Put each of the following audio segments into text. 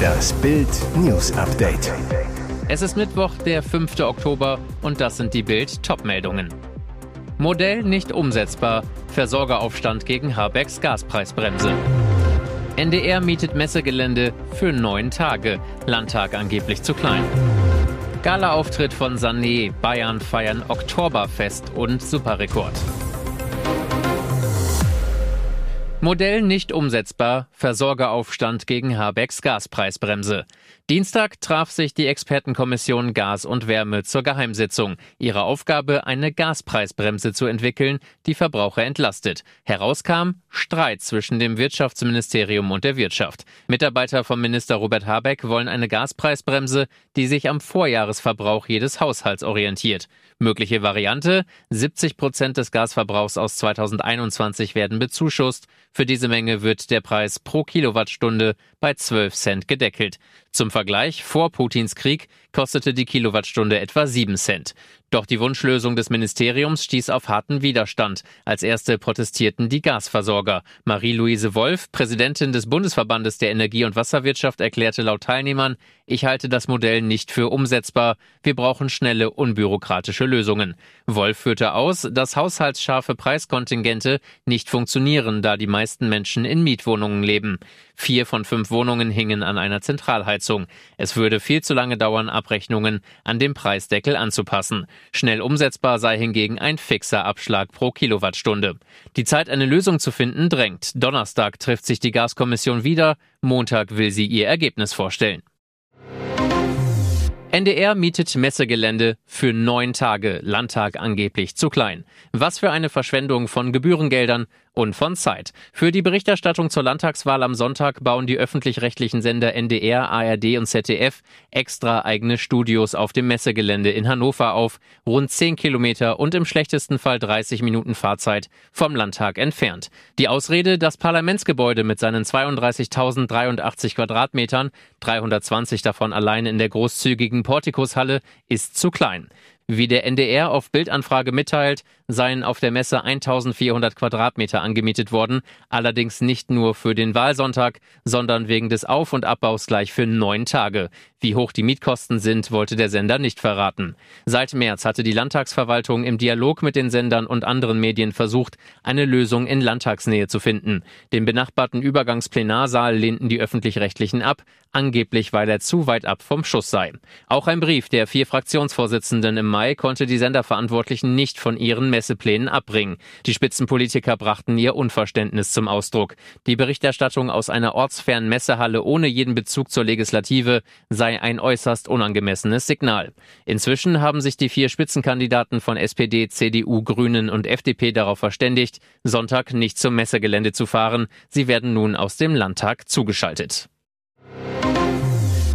Das Bild News Update. Es ist Mittwoch, der 5. Oktober und das sind die Bild Topmeldungen. Modell nicht umsetzbar. Versorgeraufstand gegen Habecks Gaspreisbremse. NDR mietet Messegelände für neun Tage. Landtag angeblich zu klein. Gala-Auftritt von Sané. Bayern feiern Oktoberfest und Superrekord. Modell nicht umsetzbar, Versorgeraufstand gegen Habecks Gaspreisbremse. Dienstag traf sich die Expertenkommission Gas und Wärme zur Geheimsitzung. Ihre Aufgabe, eine Gaspreisbremse zu entwickeln, die Verbraucher entlastet. Herauskam Streit zwischen dem Wirtschaftsministerium und der Wirtschaft. Mitarbeiter vom Minister Robert Habeck wollen eine Gaspreisbremse, die sich am Vorjahresverbrauch jedes Haushalts orientiert. Mögliche Variante, 70 Prozent des Gasverbrauchs aus 2021 werden bezuschusst. Für diese Menge wird der Preis pro Kilowattstunde bei 12 Cent gedeckelt. Zum Vergleich, vor Putins Krieg kostete die Kilowattstunde etwa 7 Cent. Doch die Wunschlösung des Ministeriums stieß auf harten Widerstand. Als erste protestierten die Gasversorger. Marie-Louise Wolf, Präsidentin des Bundesverbandes der Energie- und Wasserwirtschaft, erklärte laut Teilnehmern, ich halte das Modell nicht für umsetzbar. Wir brauchen schnelle, unbürokratische Lösungen. Wolf führte aus, dass haushaltsscharfe Preiskontingente nicht funktionieren, da die meisten Menschen in Mietwohnungen leben. Vier von fünf Wohnungen hingen an einer Zentralheizung. Es würde viel zu lange dauern, Abrechnungen an dem Preisdeckel anzupassen. Schnell umsetzbar sei hingegen ein fixer Abschlag pro Kilowattstunde. Die Zeit, eine Lösung zu finden, drängt. Donnerstag trifft sich die Gaskommission wieder. Montag will sie ihr Ergebnis vorstellen. NDR mietet Messegelände für neun Tage, Landtag angeblich zu klein. Was für eine Verschwendung von Gebührengeldern und von Zeit. Für die Berichterstattung zur Landtagswahl am Sonntag bauen die öffentlich-rechtlichen Sender NDR, ARD und ZDF extra eigene Studios auf dem Messegelände in Hannover auf, rund 10 Kilometer und im schlechtesten Fall 30 Minuten Fahrzeit vom Landtag entfernt. Die Ausrede, das Parlamentsgebäude mit seinen 32.083 Quadratmetern, 320 davon allein in der großzügigen Portikushalle, ist zu klein. Wie der NDR auf Bildanfrage mitteilt, seien auf der Messe 1400 Quadratmeter angemietet worden, allerdings nicht nur für den Wahlsonntag, sondern wegen des Auf- und Abbaus gleich für neun Tage. Wie hoch die Mietkosten sind, wollte der Sender nicht verraten. Seit März hatte die Landtagsverwaltung im Dialog mit den Sendern und anderen Medien versucht, eine Lösung in Landtagsnähe zu finden. Den benachbarten Übergangsplenarsaal lehnten die öffentlich-rechtlichen ab, angeblich weil er zu weit ab vom Schuss sei. Auch ein Brief der vier Fraktionsvorsitzenden im Mai konnte die Senderverantwortlichen nicht von ihren Messeplänen abbringen. Die Spitzenpolitiker brachten ihr Unverständnis zum Ausdruck. Die Berichterstattung aus einer ortsfernen Messehalle ohne jeden Bezug zur Legislative sei ein äußerst unangemessenes Signal. Inzwischen haben sich die vier Spitzenkandidaten von SPD, CDU, Grünen und FDP darauf verständigt, Sonntag nicht zum Messegelände zu fahren. Sie werden nun aus dem Landtag zugeschaltet.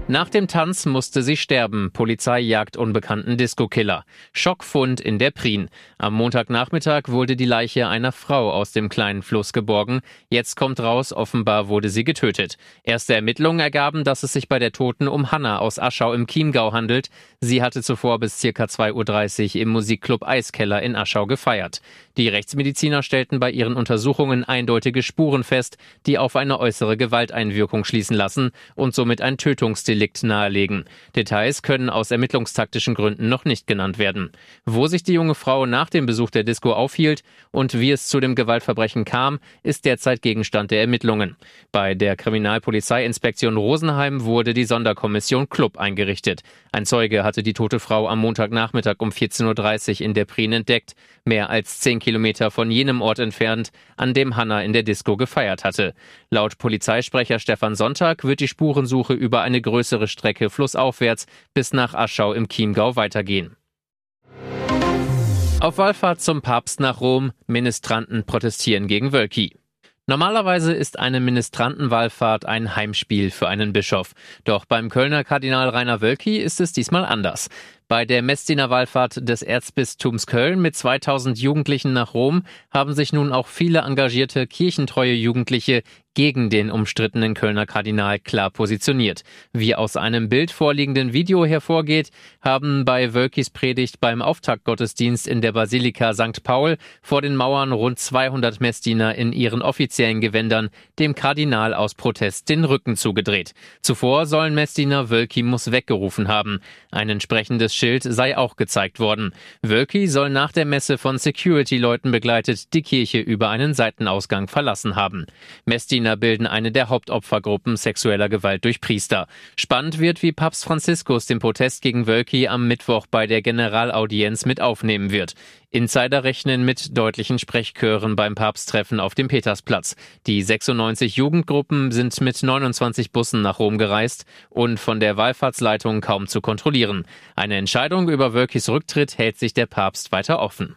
Nach dem Tanz musste sie sterben. Polizei jagt unbekannten Disco-Killer. Schockfund in der Prien. Am Montagnachmittag wurde die Leiche einer Frau aus dem kleinen Fluss geborgen. Jetzt kommt raus, offenbar wurde sie getötet. Erste Ermittlungen ergaben, dass es sich bei der Toten um Hanna aus Aschau im Chiemgau handelt. Sie hatte zuvor bis circa 2.30 Uhr im Musikclub Eiskeller in Aschau gefeiert. Die Rechtsmediziner stellten bei ihren Untersuchungen eindeutige Spuren fest, die auf eine äußere Gewalteinwirkung schließen lassen und somit ein Tötungsdelikt Delikt nahelegen. Details können aus ermittlungstaktischen Gründen noch nicht genannt werden. Wo sich die junge Frau nach dem Besuch der Disco aufhielt und wie es zu dem Gewaltverbrechen kam, ist derzeit Gegenstand der Ermittlungen. Bei der Kriminalpolizeiinspektion Rosenheim wurde die Sonderkommission Club eingerichtet. Ein Zeuge hatte die tote Frau am Montagnachmittag um 14.30 Uhr in der Prien entdeckt, mehr als zehn Kilometer von jenem Ort entfernt, an dem Hanna in der Disco gefeiert hatte. Laut Polizeisprecher Stefan Sonntag wird die Spurensuche über eine größere größere Strecke flussaufwärts bis nach Aschau im Chiemgau weitergehen. Auf Wallfahrt zum Papst nach Rom, Ministranten protestieren gegen Wölki. Normalerweise ist eine Ministrantenwallfahrt ein Heimspiel für einen Bischof. Doch beim Kölner Kardinal Rainer Wölki ist es diesmal anders. Bei der Messdiener Wallfahrt des Erzbistums Köln mit 2000 Jugendlichen nach Rom haben sich nun auch viele engagierte kirchentreue Jugendliche gegen den umstrittenen Kölner Kardinal klar positioniert. Wie aus einem Bild vorliegenden Video hervorgeht, haben bei Wölkis Predigt beim Auftaktgottesdienst in der Basilika St. Paul vor den Mauern rund 200 Messdiener in ihren offiziellen Gewändern dem Kardinal aus Protest den Rücken zugedreht. Zuvor sollen Messdiener Wölki muss weggerufen haben. Ein entsprechendes Schild sei auch gezeigt worden. Wölki soll nach der Messe von Security-Leuten begleitet die Kirche über einen Seitenausgang verlassen haben. Messdiener bilden eine der Hauptopfergruppen sexueller Gewalt durch Priester. Spannend wird, wie Papst Franziskus den Protest gegen Wölki am Mittwoch bei der Generalaudienz mit aufnehmen wird. Insider rechnen mit deutlichen Sprechchören beim Papsttreffen auf dem Petersplatz. Die 96 Jugendgruppen sind mit 29 Bussen nach Rom gereist und von der Wallfahrtsleitung kaum zu kontrollieren. Eine Entscheidung über Wölkis Rücktritt hält sich der Papst weiter offen.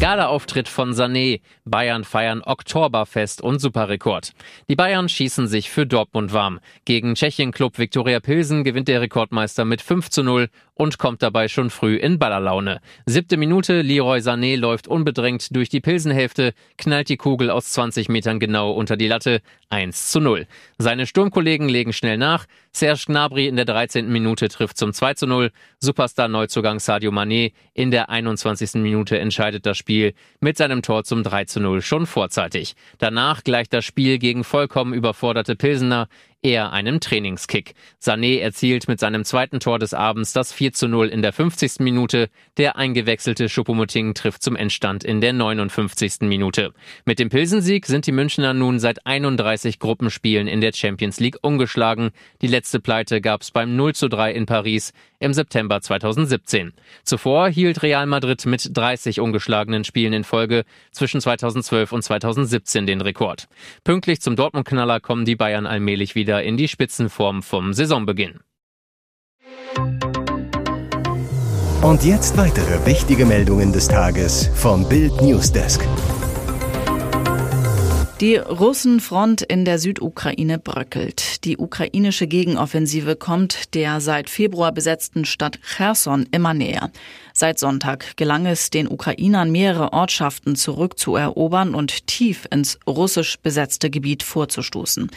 Gala-Auftritt von Sané. Bayern feiern Oktoberfest und Superrekord. Die Bayern schießen sich für Dortmund warm. Gegen Tschechien-Club Viktoria Pilsen gewinnt der Rekordmeister mit 5 zu 0 und kommt dabei schon früh in Ballerlaune. Siebte Minute, Leroy Sané läuft unbedrängt durch die Pilsenhälfte, knallt die Kugel aus 20 Metern genau unter die Latte, 1 zu 0. Seine Sturmkollegen legen schnell nach, Serge Gnabry in der 13. Minute trifft zum 2 zu 0, Superstar-Neuzugang Sadio Mané in der 21. Minute entscheidet das Spiel mit seinem Tor zum 3 zu 0 schon vorzeitig. Danach gleicht das Spiel gegen vollkommen überforderte Pilsener eher einem Trainingskick. Sané erzielt mit seinem zweiten Tor des Abends das 4 zu 0 in der 50. Minute. Der eingewechselte Schuppomoting trifft zum Endstand in der 59. Minute. Mit dem Pilsensieg sind die Münchner nun seit 31 Gruppenspielen in der Champions League ungeschlagen. Die letzte Pleite gab es beim 0 zu 3 in Paris im September 2017. Zuvor hielt Real Madrid mit 30 ungeschlagenen Spielen in Folge zwischen 2012 und 2017 den Rekord. Pünktlich zum Dortmund-Knaller kommen die Bayern allmählich wieder wieder in die Spitzenform vom Saisonbeginn. Und jetzt weitere wichtige Meldungen des Tages vom Bild Newsdesk. Die Russenfront in der Südukraine bröckelt. Die ukrainische Gegenoffensive kommt der seit Februar besetzten Stadt Cherson immer näher. Seit Sonntag gelang es den Ukrainern mehrere Ortschaften zurückzuerobern und tief ins russisch besetzte Gebiet vorzustoßen.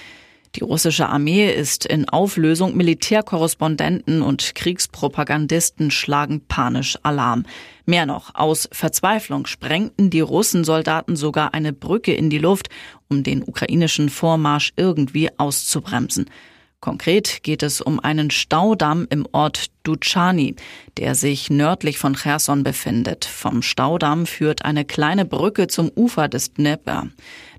Die russische Armee ist in Auflösung, Militärkorrespondenten und Kriegspropagandisten schlagen panisch Alarm. Mehr noch, aus Verzweiflung sprengten die Russensoldaten sogar eine Brücke in die Luft, um den ukrainischen Vormarsch irgendwie auszubremsen. Konkret geht es um einen Staudamm im Ort Duchani, der sich nördlich von Cherson befindet. Vom Staudamm führt eine kleine Brücke zum Ufer des Dnepr.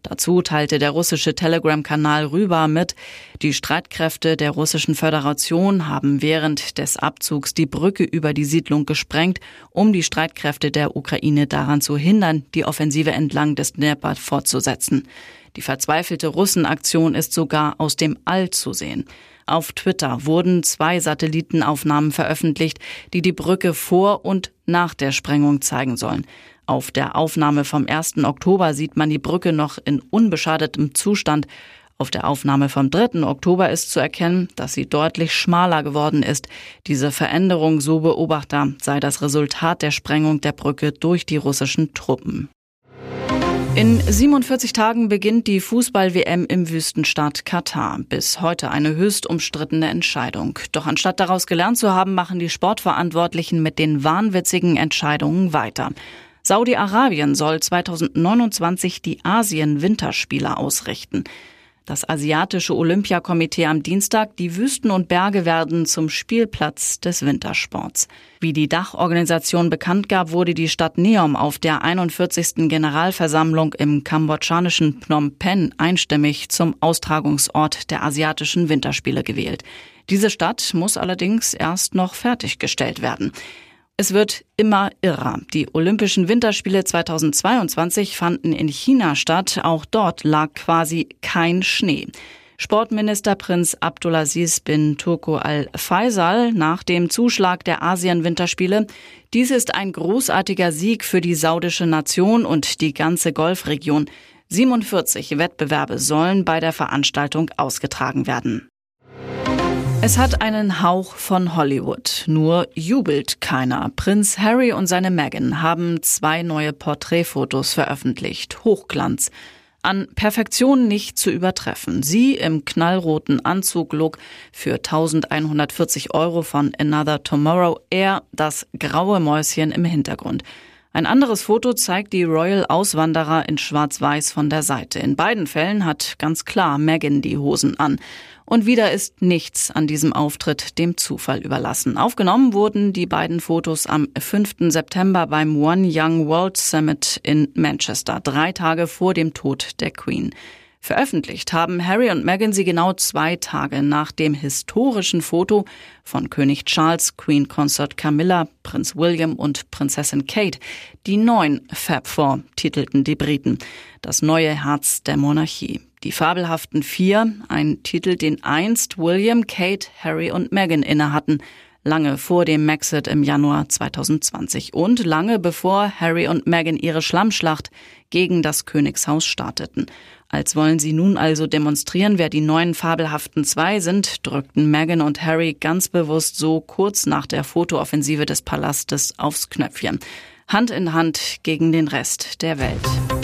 Dazu teilte der russische Telegram-Kanal Rüber mit, die Streitkräfte der russischen Föderation haben während des Abzugs die Brücke über die Siedlung gesprengt, um die Streitkräfte der Ukraine daran zu hindern, die Offensive entlang des Dnepr fortzusetzen. Die verzweifelte Russenaktion ist sogar aus dem All zu sehen. Auf Twitter wurden zwei Satellitenaufnahmen veröffentlicht, die die Brücke vor und nach der Sprengung zeigen sollen. Auf der Aufnahme vom 1. Oktober sieht man die Brücke noch in unbeschadetem Zustand. Auf der Aufnahme vom 3. Oktober ist zu erkennen, dass sie deutlich schmaler geworden ist. Diese Veränderung, so Beobachter, sei das Resultat der Sprengung der Brücke durch die russischen Truppen. In 47 Tagen beginnt die Fußball-WM im Wüstenstaat Katar. Bis heute eine höchst umstrittene Entscheidung. Doch anstatt daraus gelernt zu haben, machen die Sportverantwortlichen mit den wahnwitzigen Entscheidungen weiter. Saudi-Arabien soll 2029 die Asien-Winterspiele ausrichten das asiatische Olympiakomitee am Dienstag, die Wüsten und Berge werden zum Spielplatz des Wintersports. Wie die Dachorganisation bekannt gab, wurde die Stadt Neom auf der 41. Generalversammlung im kambodschanischen Phnom Penh einstimmig zum Austragungsort der asiatischen Winterspiele gewählt. Diese Stadt muss allerdings erst noch fertiggestellt werden. Es wird immer irrer. Die Olympischen Winterspiele 2022 fanden in China statt. Auch dort lag quasi kein Schnee. Sportminister Prinz Abdulaziz bin Turko al-Faisal nach dem Zuschlag der Asien-Winterspiele. Dies ist ein großartiger Sieg für die saudische Nation und die ganze Golfregion. 47 Wettbewerbe sollen bei der Veranstaltung ausgetragen werden. Es hat einen Hauch von Hollywood, nur jubelt keiner. Prinz Harry und seine Meghan haben zwei neue Porträtfotos veröffentlicht. Hochglanz. An Perfektion nicht zu übertreffen. Sie im knallroten Anzug-Look für 1140 Euro von Another Tomorrow, er das graue Mäuschen im Hintergrund. Ein anderes Foto zeigt die Royal Auswanderer in Schwarz-Weiß von der Seite. In beiden Fällen hat ganz klar Meghan die Hosen an. Und wieder ist nichts an diesem Auftritt dem Zufall überlassen. Aufgenommen wurden die beiden Fotos am 5. September beim One Young World Summit in Manchester, drei Tage vor dem Tod der Queen. Veröffentlicht haben Harry und Meghan sie genau zwei Tage nach dem historischen Foto von König Charles, Queen Consort Camilla, Prinz William und Prinzessin Kate. Die neun Fab Four titelten die Briten. Das neue Herz der Monarchie. Die fabelhaften Vier, ein Titel, den einst William, Kate, Harry und Meghan innehatten lange vor dem Maxit im Januar 2020 und lange bevor Harry und Meghan ihre Schlammschlacht gegen das Königshaus starteten. Als wollen sie nun also demonstrieren, wer die neuen fabelhaften zwei sind, drückten Meghan und Harry ganz bewusst so kurz nach der Fotooffensive des Palastes aufs Knöpfchen. Hand in Hand gegen den Rest der Welt.